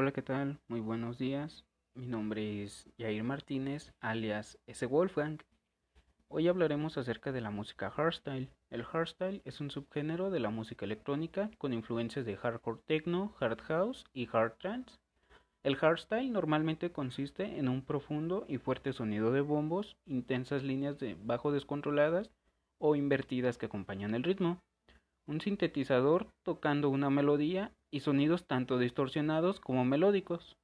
Hola, ¿qué tal? Muy buenos días. Mi nombre es Jair Martínez, alias S. Wolfgang. Hoy hablaremos acerca de la música hardstyle. El hardstyle es un subgénero de la música electrónica con influencias de hardcore techno, hard house y hard trance. El hardstyle normalmente consiste en un profundo y fuerte sonido de bombos, intensas líneas de bajo descontroladas o invertidas que acompañan el ritmo un sintetizador tocando una melodía y sonidos tanto distorsionados como melódicos.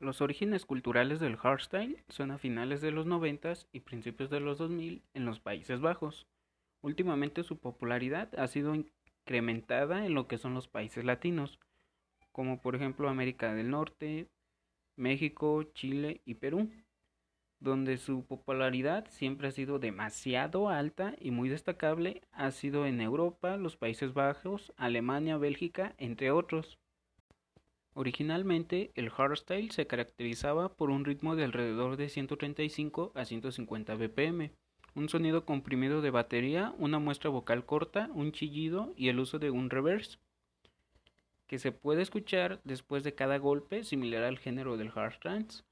Los orígenes culturales del hardstyle son a finales de los 90 y principios de los 2000 en los Países Bajos. Últimamente su popularidad ha sido incrementada en lo que son los países latinos, como por ejemplo América del Norte, México, Chile y Perú donde su popularidad siempre ha sido demasiado alta y muy destacable ha sido en Europa, los Países Bajos, Alemania, Bélgica, entre otros. Originalmente, el hardstyle se caracterizaba por un ritmo de alrededor de 135 a 150 bpm, un sonido comprimido de batería, una muestra vocal corta, un chillido y el uso de un reverse, que se puede escuchar después de cada golpe, similar al género del hard trance.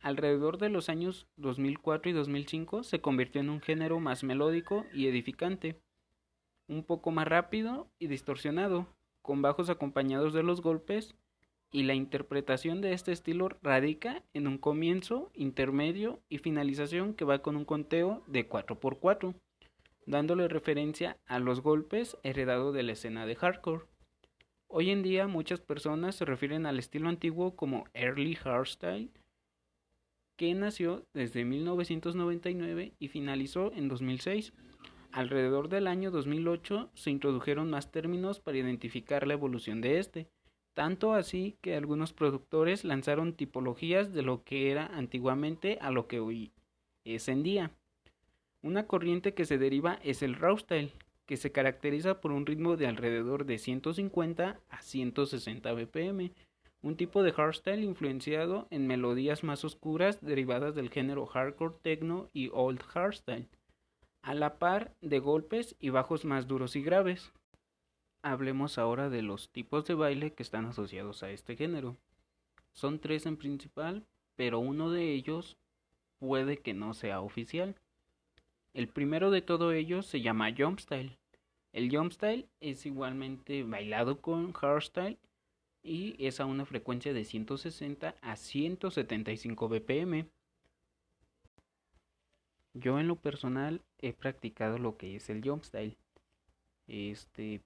Alrededor de los años 2004 y 2005 se convirtió en un género más melódico y edificante, un poco más rápido y distorsionado, con bajos acompañados de los golpes, y la interpretación de este estilo radica en un comienzo, intermedio y finalización que va con un conteo de 4x4, dándole referencia a los golpes heredado de la escena de hardcore. Hoy en día muchas personas se refieren al estilo antiguo como early hardstyle, que nació desde 1999 y finalizó en 2006. Alrededor del año 2008 se introdujeron más términos para identificar la evolución de este, tanto así que algunos productores lanzaron tipologías de lo que era antiguamente a lo que hoy es en día. Una corriente que se deriva es el Rawstyle, que se caracteriza por un ritmo de alrededor de 150 a 160 bpm, un tipo de hardstyle influenciado en melodías más oscuras derivadas del género hardcore techno y old hardstyle, a la par de golpes y bajos más duros y graves. Hablemos ahora de los tipos de baile que están asociados a este género. Son tres en principal, pero uno de ellos puede que no sea oficial. El primero de todos ellos se llama jumpstyle. El jumpstyle es igualmente bailado con hardstyle y es a una frecuencia de 160 a 175 bpm. Yo en lo personal he practicado lo que es el jump style. Este,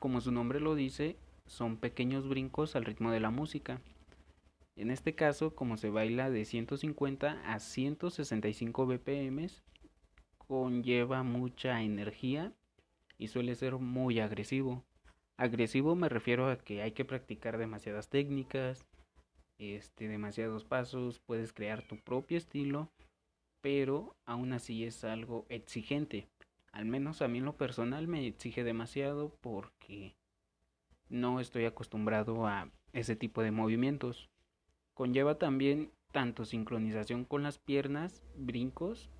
como su nombre lo dice, son pequeños brincos al ritmo de la música. En este caso, como se baila de 150 a 165 bpm, conlleva mucha energía y suele ser muy agresivo. Agresivo me refiero a que hay que practicar demasiadas técnicas, este, demasiados pasos, puedes crear tu propio estilo, pero aún así es algo exigente. Al menos a mí en lo personal me exige demasiado porque no estoy acostumbrado a ese tipo de movimientos. Conlleva también tanto sincronización con las piernas, brincos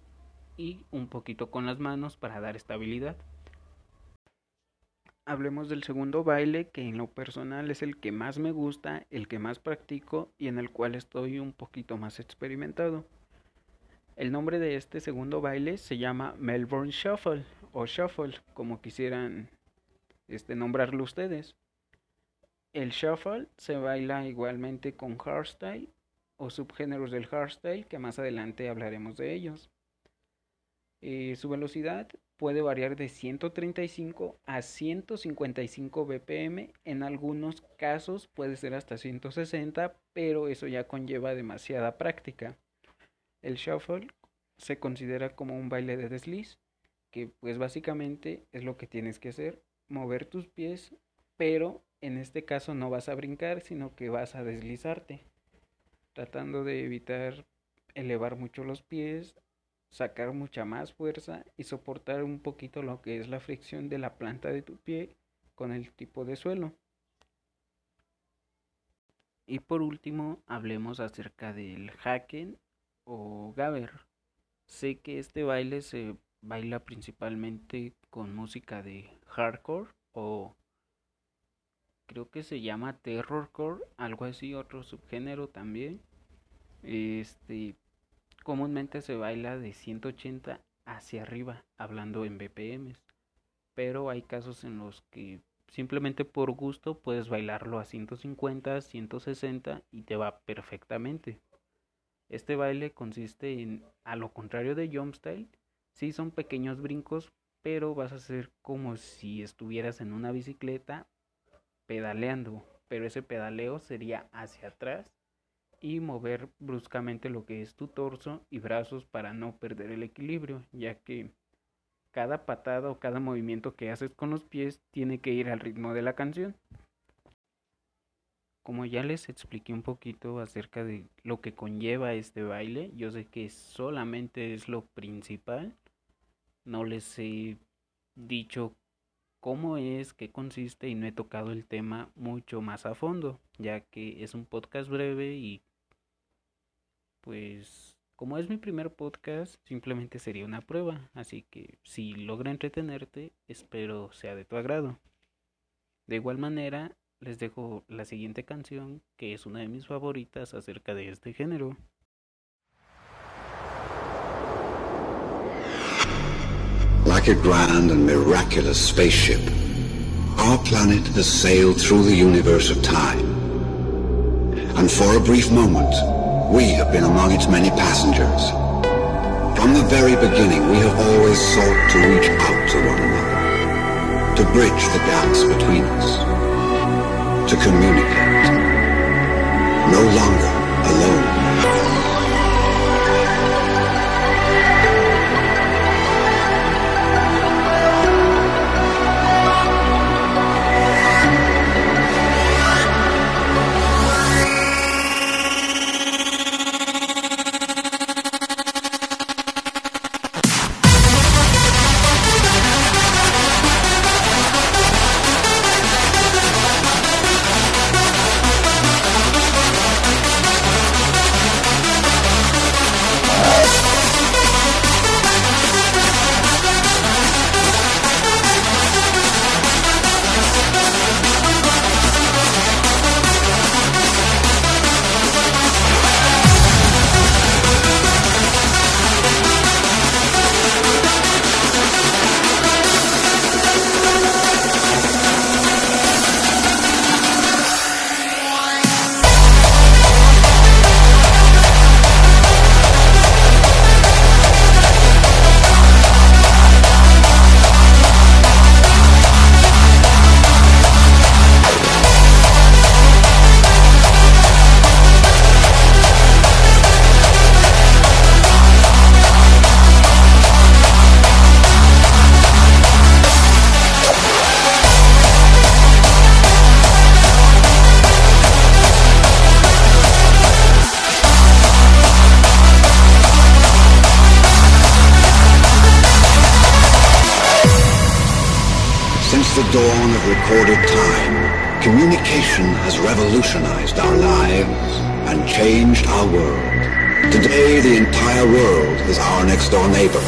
y un poquito con las manos para dar estabilidad hablemos del segundo baile, que en lo personal es el que más me gusta, el que más practico y en el cual estoy un poquito más experimentado. El nombre de este segundo baile se llama Melbourne Shuffle o Shuffle, como quisieran este, nombrarlo ustedes. El shuffle se baila igualmente con hardstyle o subgéneros del hardstyle, que más adelante hablaremos de ellos. Eh, su velocidad puede variar de 135 a 155 bpm, en algunos casos puede ser hasta 160, pero eso ya conlleva demasiada práctica. El shuffle se considera como un baile de desliz, que pues básicamente es lo que tienes que hacer, mover tus pies, pero en este caso no vas a brincar, sino que vas a deslizarte, tratando de evitar elevar mucho los pies sacar mucha más fuerza y soportar un poquito lo que es la fricción de la planta de tu pie con el tipo de suelo. Y por último, hablemos acerca del hacken o gabber. Sé que este baile se baila principalmente con música de hardcore o creo que se llama terrorcore, algo así, otro subgénero también. Este comúnmente se baila de 180 hacia arriba, hablando en BPMs. Pero hay casos en los que simplemente por gusto puedes bailarlo a 150, 160 y te va perfectamente. Este baile consiste en, a lo contrario de jump style, sí son pequeños brincos, pero vas a hacer como si estuvieras en una bicicleta pedaleando, pero ese pedaleo sería hacia atrás y mover bruscamente lo que es tu torso y brazos para no perder el equilibrio, ya que cada patada o cada movimiento que haces con los pies tiene que ir al ritmo de la canción. Como ya les expliqué un poquito acerca de lo que conlleva este baile, yo sé que solamente es lo principal. No les he dicho cómo es, qué consiste y no he tocado el tema mucho más a fondo, ya que es un podcast breve y pues como es mi primer podcast, simplemente sería una prueba, así que si logra entretenerte, espero sea de tu agrado. De igual manera, les dejo la siguiente canción, que es una de mis favoritas acerca de este género. Like a grand and miraculous spaceship, our planet has sailed through the universe of time. And for a brief moment, we have been among its many passengers. From the very beginning, we have always sought to reach out to one another, to bridge the gaps between us, to communicate. No longer alone. Dawn of recorded time, communication has revolutionized our lives and changed our world. Today, the entire world is our next door neighbor.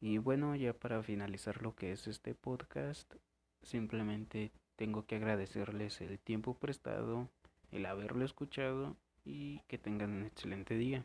Y bueno, ya para finalizar lo que es este podcast, simplemente tengo que agradecerles el tiempo prestado, el haberlo escuchado y que tengan un excelente día.